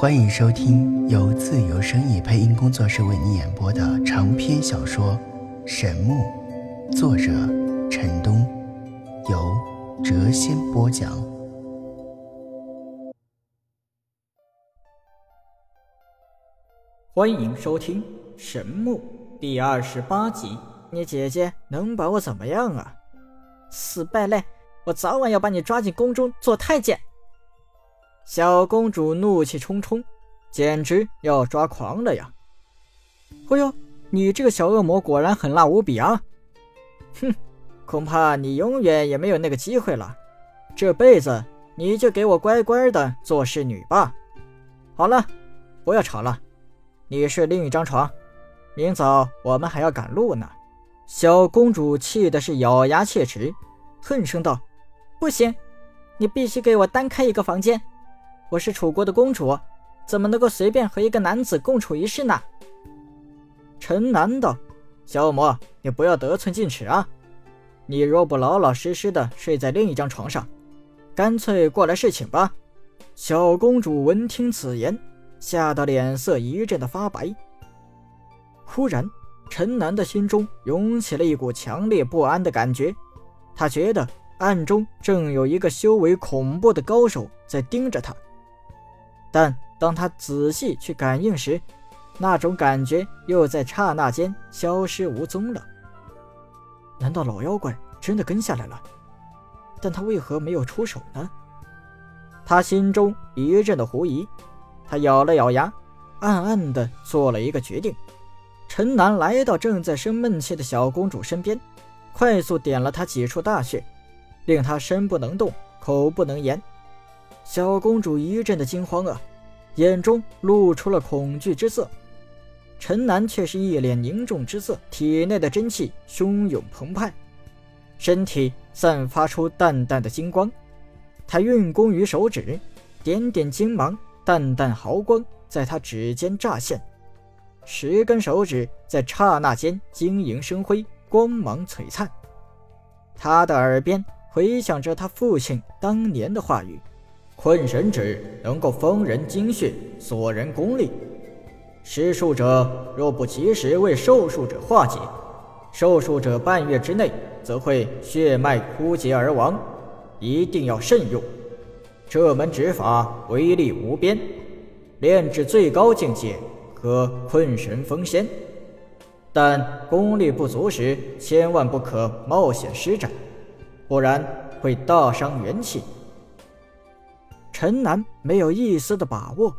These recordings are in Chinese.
欢迎收听由自由声意配音工作室为你演播的长篇小说《神木》，作者陈东，由谪仙播讲。欢迎收听《神木》第二十八集。你姐姐能把我怎么样啊？死败类！我早晚要把你抓进宫中做太监。小公主怒气冲冲，简直要抓狂了呀！哎呦，你这个小恶魔果然狠辣无比啊！哼，恐怕你永远也没有那个机会了。这辈子你就给我乖乖的做侍女吧。好了，不要吵了，你睡另一张床。明早我们还要赶路呢。小公主气的是咬牙切齿，恨声道：“不行，你必须给我单开一个房间。”我是楚国的公主，怎么能够随便和一个男子共处一室呢？陈南道：“小恶魔，你不要得寸进尺啊！你若不老老实实的睡在另一张床上，干脆过来侍寝吧。”小公主闻听此言，吓得脸色一阵的发白。忽然，陈南的心中涌起了一股强烈不安的感觉，他觉得暗中正有一个修为恐怖的高手在盯着他。但当他仔细去感应时，那种感觉又在刹那间消失无踪了。难道老妖怪真的跟下来了？但他为何没有出手呢？他心中一阵的狐疑，他咬了咬牙，暗暗的做了一个决定。陈南来到正在生闷气的小公主身边，快速点了她几处大穴，令她身不能动，口不能言。小公主一阵的惊慌啊，眼中露出了恐惧之色。陈南却是一脸凝重之色，体内的真气汹涌澎湃，身体散发出淡淡的金光。他运功于手指，点点金芒，淡淡毫光在他指尖乍现，十根手指在刹那间晶莹生辉，光芒璀璨。他的耳边回响着他父亲当年的话语。困神指能够封人精血，锁人功力。施术者若不及时为受术者化解，受术者半月之内则会血脉枯竭而亡，一定要慎用。这门指法威力无边，炼至最高境界可困神封仙，但功力不足时，千万不可冒险施展，不然会大伤元气。陈南没有一丝的把握，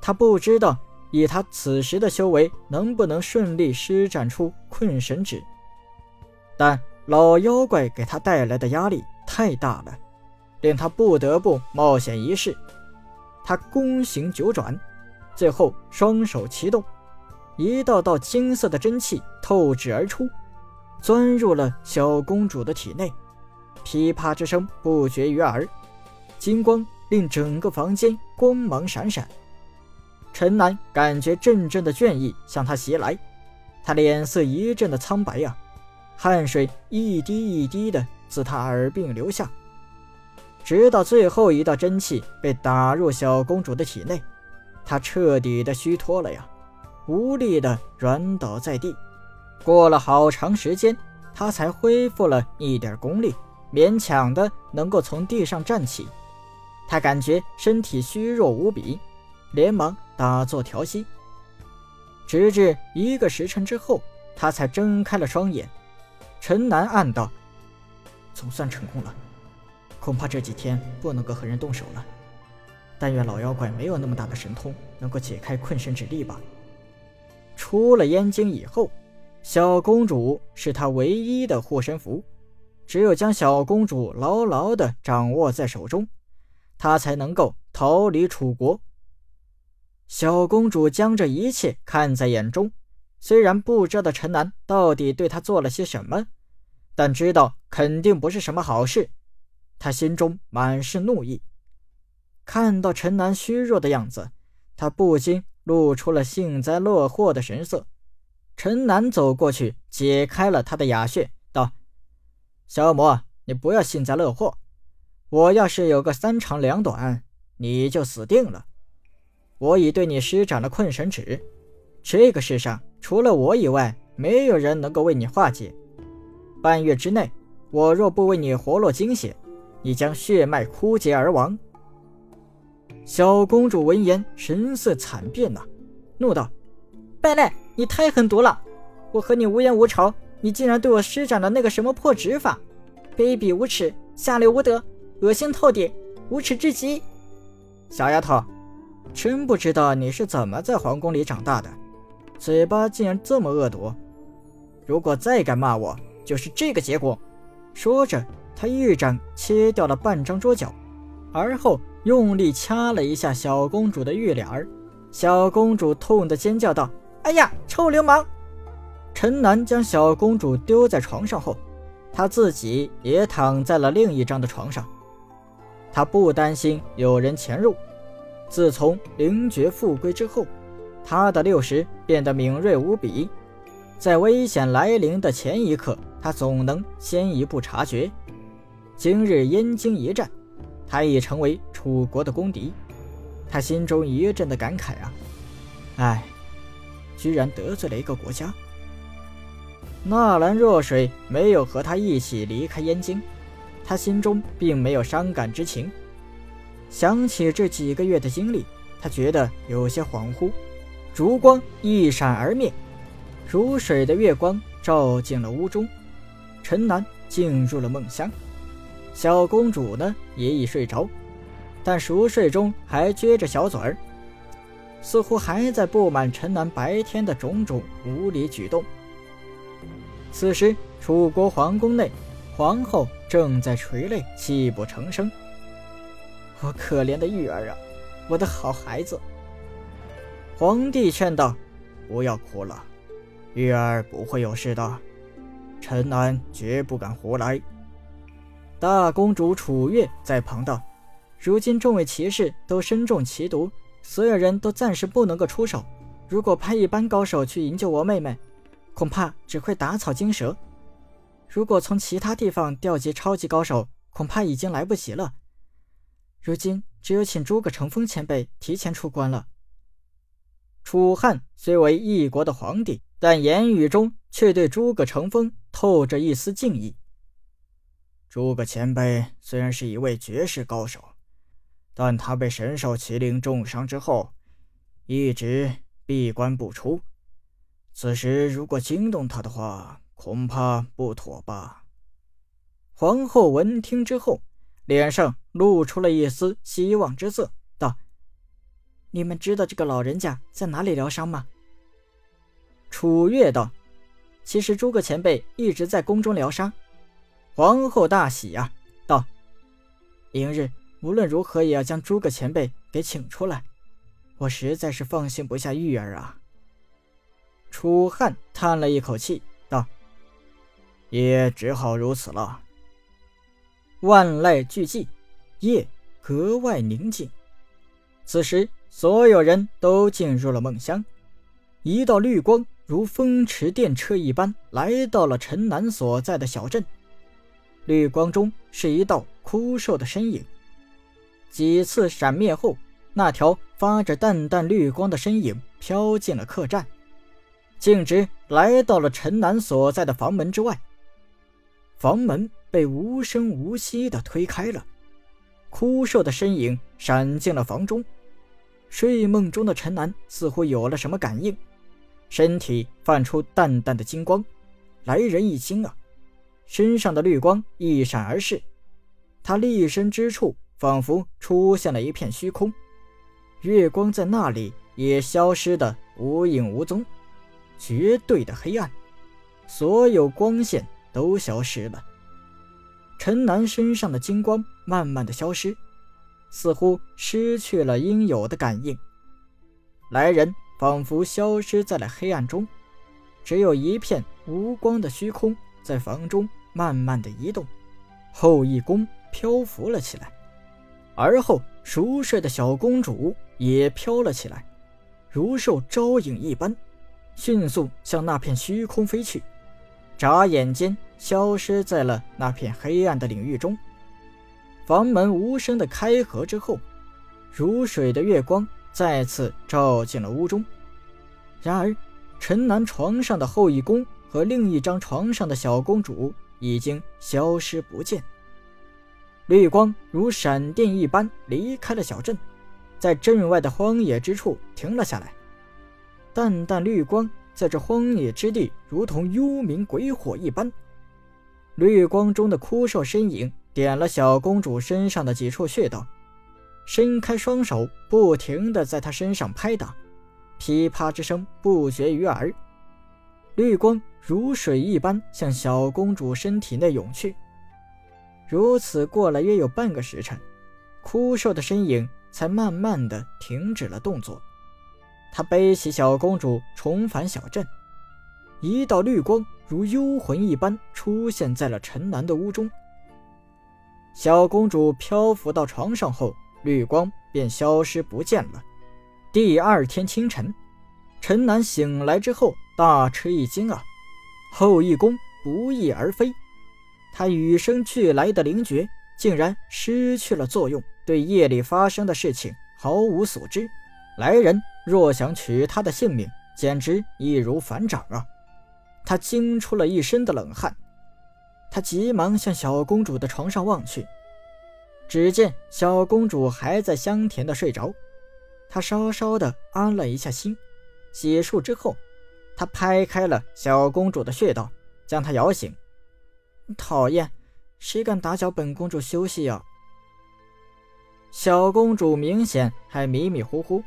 他不知道以他此时的修为能不能顺利施展出困神指，但老妖怪给他带来的压力太大了，令他不得不冒险一试。他弓形九转，最后双手齐动，一道道金色的真气透指而出，钻入了小公主的体内，噼啪之声不绝于耳，金光。令整个房间光芒闪闪，陈南感觉阵阵的倦意向他袭来，他脸色一阵的苍白呀，汗水一滴一滴的自他耳鬓流下，直到最后一道真气被打入小公主的体内，他彻底的虚脱了呀，无力的软倒在地。过了好长时间，他才恢复了一点功力，勉强的能够从地上站起。他感觉身体虚弱无比，连忙打坐调息。直至一个时辰之后，他才睁开了双眼。陈南暗道：“总算成功了，恐怕这几天不能够和人动手了。但愿老妖怪没有那么大的神通，能够解开困身之力吧。”出了燕京以后，小公主是他唯一的护身符，只有将小公主牢牢地掌握在手中。他才能够逃离楚国。小公主将这一切看在眼中，虽然不知道陈南到底对她做了些什么，但知道肯定不是什么好事。她心中满是怒意，看到陈南虚弱的样子，她不禁露出了幸灾乐祸的神色。陈南走过去，解开了他的哑穴，道：“小恶魔，你不要幸灾乐祸。”我要是有个三长两短，你就死定了。我已对你施展了困神指，这个世上除了我以外，没有人能够为你化解。半月之内，我若不为你活络精血，你将血脉枯竭而亡。”小公主闻言，神色惨变呐，怒道：“败类，你太狠毒了！我和你无冤无仇，你竟然对我施展了那个什么破指法，卑鄙无耻，下流无德，恶心透顶，无耻至极！小丫头，真不知道你是怎么在皇宫里长大的，嘴巴竟然这么恶毒！如果再敢骂我，就是这个结果！”说着，他一掌切掉了半张桌角，而后。用力掐了一下小公主的玉脸儿，小公主痛得尖叫道：“哎呀，臭流氓！”陈南将小公主丢在床上后，他自己也躺在了另一张的床上。他不担心有人潜入。自从灵觉复归之后，他的六识变得敏锐无比，在危险来临的前一刻，他总能先一步察觉。今日燕京一战。他已成为楚国的公敌，他心中一阵的感慨啊！唉，居然得罪了一个国家。纳兰若水没有和他一起离开燕京，他心中并没有伤感之情。想起这几个月的经历，他觉得有些恍惚。烛光一闪而灭，如水的月光照进了屋中，陈南进入了梦乡。小公主呢也已睡着，但熟睡中还撅着小嘴儿，似乎还在不满陈南白天的种种无理举动。此时，楚国皇宫内，皇后正在垂泪，泣不成声。我可怜的玉儿啊，我的好孩子！皇帝劝道：“不要哭了，玉儿不会有事的，陈南绝不敢胡来。”大公主楚月在旁道：“如今众位骑士都身中奇毒，所有人都暂时不能够出手。如果派一般高手去营救我妹妹，恐怕只会打草惊蛇。如果从其他地方调集超级高手，恐怕已经来不及了。如今只有请诸葛乘风前辈提前出关了。”楚汉虽为一国的皇帝，但言语中却对诸葛乘风透着一丝敬意。诸葛前辈虽然是一位绝世高手，但他被神兽麒麟重伤之后，一直闭关不出。此时如果惊动他的话，恐怕不妥吧？皇后闻听之后，脸上露出了一丝希望之色，道：“你们知道这个老人家在哪里疗伤吗？”楚月道：“其实诸葛前辈一直在宫中疗伤。”皇后大喜呀，道：“明日无论如何也要将诸葛前辈给请出来，我实在是放心不下玉儿啊。”楚汉叹了一口气，：“也只好如此了。”万籁俱寂，夜格外宁静。此时，所有人都进入了梦乡。一道绿光如风驰电掣一般来到了陈南所在的小镇。绿光中是一道枯瘦的身影，几次闪灭后，那条发着淡淡绿光的身影飘进了客栈，径直来到了陈南所在的房门之外。房门被无声无息地推开了，枯瘦的身影闪进了房中。睡梦中的陈南似乎有了什么感应，身体泛出淡淡的金光，来人一惊啊！身上的绿光一闪而逝，他立身之处仿佛出现了一片虚空，月光在那里也消失的无影无踪，绝对的黑暗，所有光线都消失了。陈南身上的金光慢慢的消失，似乎失去了应有的感应，来人仿佛消失在了黑暗中，只有一片无光的虚空。在房中慢慢的移动，后羿宫漂浮了起来，而后熟睡的小公主也飘了起来，如受招引一般，迅速向那片虚空飞去，眨眼间消失在了那片黑暗的领域中。房门无声的开合之后，如水的月光再次照进了屋中。然而，陈南床上的后羿宫和另一张床上的小公主已经消失不见。绿光如闪电一般离开了小镇，在镇外的荒野之处停了下来。淡淡绿光在这荒野之地如同幽冥鬼火一般。绿光中的枯瘦身影点了小公主身上的几处穴道，伸开双手，不停地在她身上拍打，噼啪之声不绝于耳。绿光如水一般向小公主身体内涌去。如此过了约有半个时辰，枯瘦的身影才慢慢的停止了动作。他背起小公主，重返小镇。一道绿光如幽魂一般出现在了陈南的屋中。小公主漂浮到床上后，绿光便消失不见了。第二天清晨，陈南醒来之后大吃一惊啊！后羿宫不翼而飞。他与生俱来的灵觉竟然失去了作用，对夜里发生的事情毫无所知。来人若想取他的性命，简直易如反掌啊！他惊出了一身的冷汗。他急忙向小公主的床上望去，只见小公主还在香甜的睡着。他稍稍的安了一下心，洗漱之后，他拍开了小公主的穴道，将她摇醒。讨厌，谁敢打搅本公主休息呀？小公主明显还迷迷糊糊，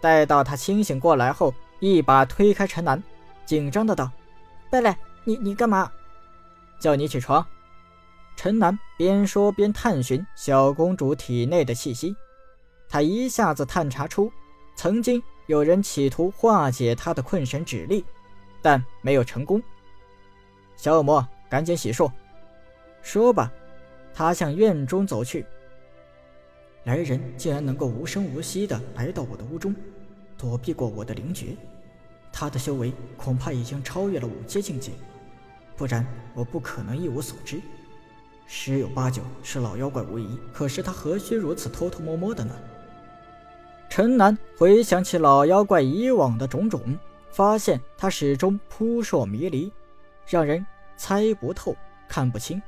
待到她清醒过来后，一把推开陈南，紧张的道：“贝蕾，你你干嘛？叫你起床。”陈南边说边探寻小公主体内的气息，他一下子探查出，曾经有人企图化解她的困神指力，但没有成功。小恶魔。赶紧洗漱，说吧。他向院中走去。来人竟然能够无声无息地来到我的屋中，躲避过我的灵觉，他的修为恐怕已经超越了五阶境界，不然我不可能一无所知。十有八九是老妖怪无疑，可是他何须如此偷偷摸摸的呢？陈南回想起老妖怪以往的种种，发现他始终扑朔迷离，让人。猜不透，看不清。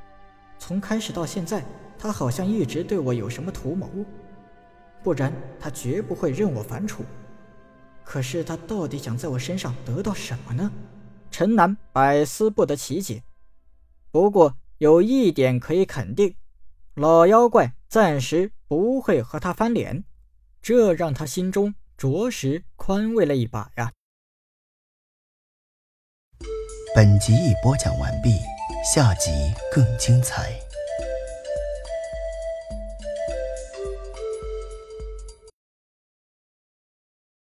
从开始到现在，他好像一直对我有什么图谋，不然他绝不会任我反处。可是他到底想在我身上得到什么呢？陈南百思不得其解。不过有一点可以肯定，老妖怪暂时不会和他翻脸，这让他心中着实宽慰了一把呀。本集已播讲完毕，下集更精彩。